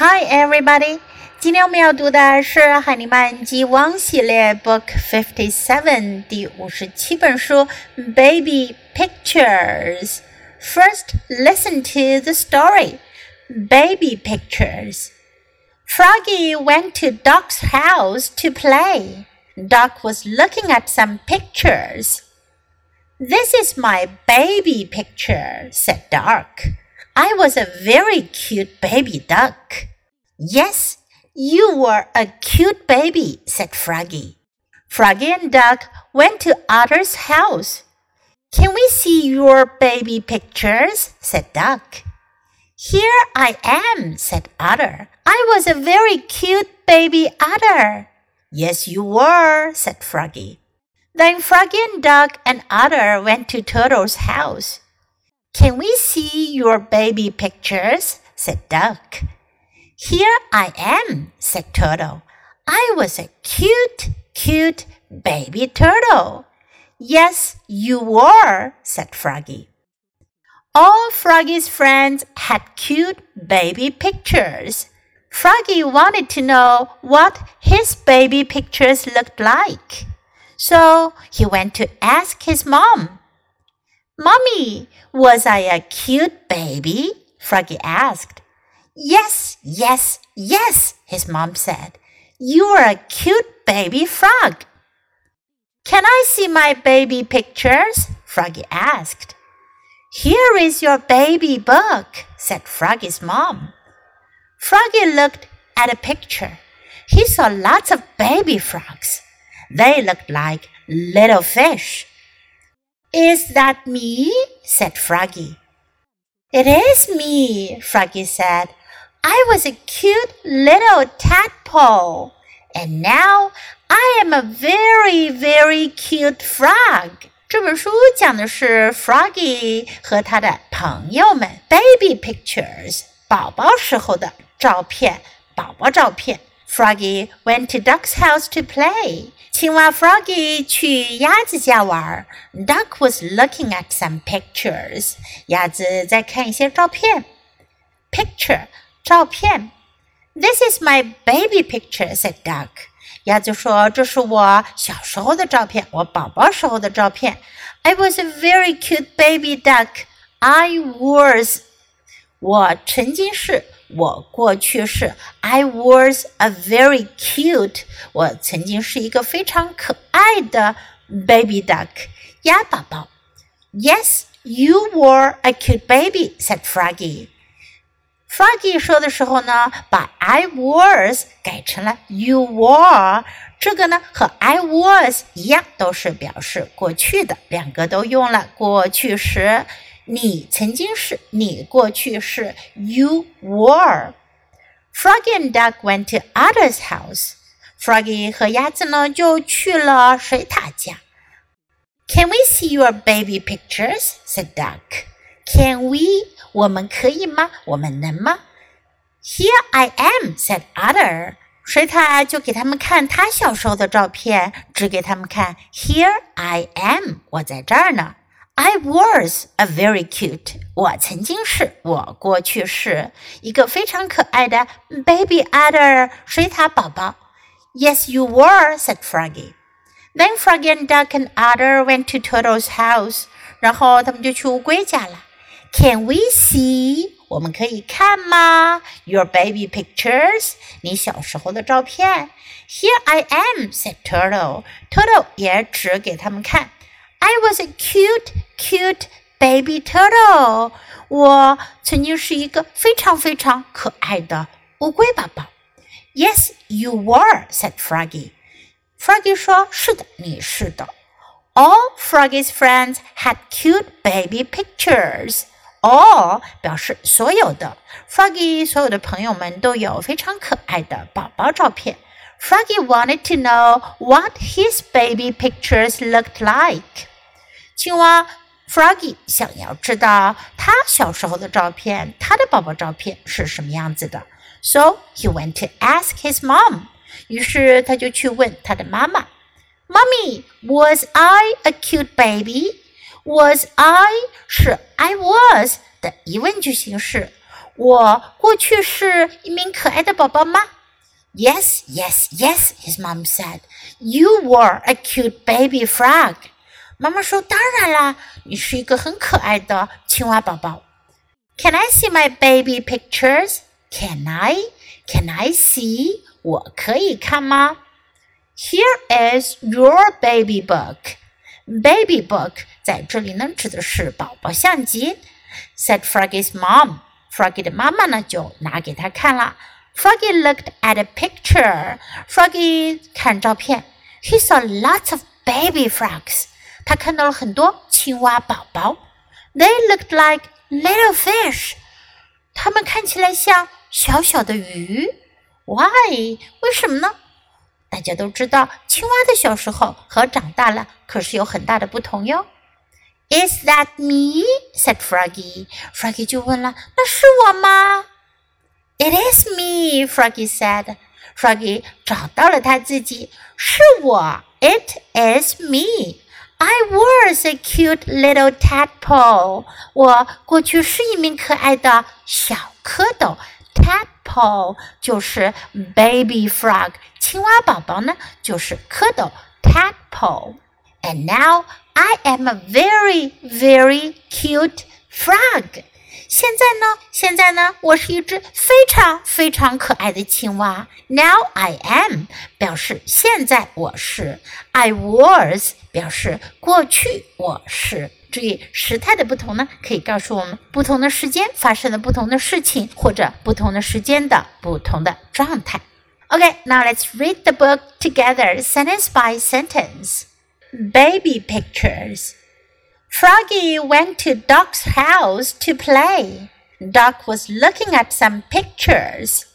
Hi, everybody. everybody！今天我们要读的是《海尼曼 G1》系列 Book Fifty Seven 第五十七本书《Baby Pictures》。First, listen to the story. Baby Pictures. Froggy went to Duck's house to play. Duck was looking at some pictures. This is my baby picture, said Duck. I was a very cute baby duck. Yes, you were a cute baby, said Froggy. Froggy and Duck went to Otter's house. Can we see your baby pictures? said Duck. Here I am, said Otter. I was a very cute baby otter. Yes, you were, said Froggy. Then Froggy and Duck and Otter went to Turtle's house. Can we see your baby pictures? said Duck. Here I am, said Turtle. I was a cute, cute baby turtle. Yes, you were, said Froggy. All Froggy's friends had cute baby pictures. Froggy wanted to know what his baby pictures looked like. So he went to ask his mom. Mommy, was I a cute baby? Froggy asked. Yes, yes, yes, his mom said. You are a cute baby frog. Can I see my baby pictures? Froggy asked. Here is your baby book, said Froggy's mom. Froggy looked at a picture. He saw lots of baby frogs. They looked like little fish. Is that me? said Froggy. It is me, Froggy said. I was a cute little tadpole, and now I am a very, very cute frog. 这本书讲的是 Froggy 和他的朋友们 baby pictures 宝宝时候的照片，宝宝照片。 Froggy went to Duck's house to play. 青蛙 Froggy 去鸭子家玩。Duck was looking at some pictures. 鸭子在看一些照片。Picture 照片。This is my baby picture," said Duck. 鸭子说：“这是我小时候的照片，我宝宝时候的照片。I was a very cute baby duck. I was. 我曾经是， 我过去式。I was a very cute. 我曾经是一个非常可爱的 baby duck，鸭宝宝。Yes, you were a cute baby," said Froggy. Froggy 说的时候呢，把 I was 改成了 You were，这个呢和 I was 一样，都是表示过去的，两个都用了过去时。 你曾经是，你过去式，you were。Froggy and Duck went to Otter's house. Froggy 和鸭子呢就去了水獭家。Can we see your baby pictures? said Duck. Can we? 我们可以吗？我们能吗？Here I am, said Otter. 水獭就给他们看他小时候的照片，指给他们看。Here I am，我在这儿呢。I was a very cute，我曾经是，我过去是一个非常可爱的 baby otter 水獭宝宝。Yes, you were，said Froggy. Then Froggy and Duck and Otter went to Turtle's house，然后他们就去乌龟家了。Can we see？我们可以看吗？Your baby pictures，你小时候的照片。Here I am，said Turtle. Turtle 也指给他们看。I was a cute, cute baby turtle. 我曾经是一个非常非常可爱的乌龟宝宝。Yes, you were," said Froggy. Froggy 说：“是的，你是的。” All Froggy's friends had cute baby pictures. All 表示所有的，Froggy 所有的朋友们都有非常可爱的宝宝照片。 Froggy wanted to know what his baby pictures looked like. 青蛙 Froggy 想要知道他小时候的照片，他的宝宝照片是什么样子的。So he went to ask his mom. 于是他就去问他的妈妈：“Mommy, was I a cute baby?” Was I 是 I was 的疑问句形式。 我过去是一名可爱的宝宝吗 ？Yes, yes, yes, his mom said. You were a cute baby frog. 妈妈说：“当然啦，你是一个很可爱的青蛙宝宝。” Can I see my baby pictures? Can I? Can I see? 我可以看吗？Here is your baby book. Baby book 在这里呢指的是宝宝相机。Said Froggy's mom. Froggy 的妈妈呢就拿给他看了。 Froggy looked at a picture. Froggy 看照片。He saw lots of baby frogs. 他看到了很多青蛙宝宝。They looked like little fish. 它们看起来像小小的鱼。Why？为什么呢？大家都知道，青蛙的小时候和长大了可是有很大的不同哟。Is that me? said Froggy. Froggy 就问了：“那是我吗 ？”It is me, Froggy said. Froggy 找到了他自己，是我。It is me. I was a cute little tadpole. 我过去是一名可爱的小蝌蚪。Tadpole 就是 baby frog，青蛙宝宝呢就是蝌蚪。Tadpole. And now I am a very very cute frog. 现在呢？现在呢？我是一只非常非常可爱的青蛙。Now I am 表示现在我是，I was 表示过去我是。注意时态的不同呢，可以告诉我们不同的时间发生了不同的事情，或者不同的时间的不同的状态。Okay, now let's read the book together, sentence by sentence. Baby pictures. Froggy went to Duck's house to play. Duck was looking at some pictures.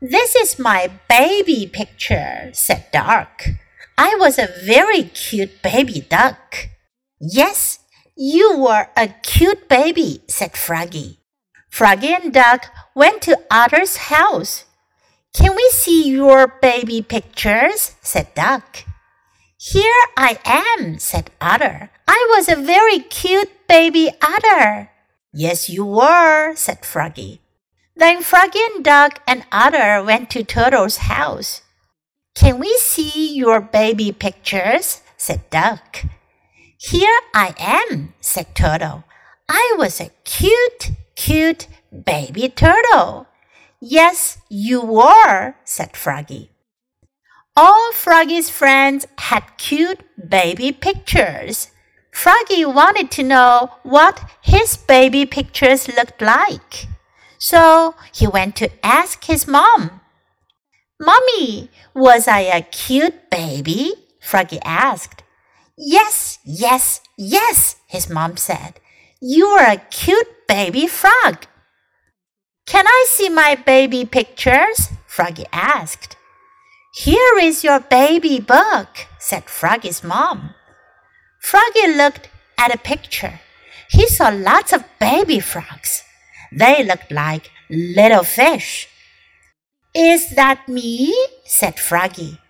This is my baby picture, said Duck. I was a very cute baby duck. Yes, you were a cute baby, said Froggy. Froggy and Duck went to Otter's house. Can we see your baby pictures? said Duck. Here I am, said Otter. I was a very cute baby otter. Yes, you were, said Froggy. Then Froggy and Duck and Otter went to Turtle's house. Can we see your baby pictures? said Duck. Here I am, said Turtle. I was a cute, cute baby turtle. Yes, you were, said Froggy. All Froggy's friends had cute baby pictures. Froggy wanted to know what his baby pictures looked like. So he went to ask his mom. Mommy, was I a cute baby? Froggy asked. Yes, yes, yes, his mom said. You are a cute baby frog. Can I see my baby pictures? Froggy asked. Here is your baby book, said Froggy's mom. Froggy looked at a picture. He saw lots of baby frogs. They looked like little fish. Is that me? said Froggy.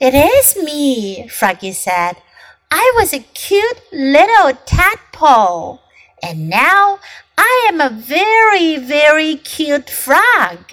It is me, Froggy said. I was a cute little tadpole, and now I am a very, very cute frog.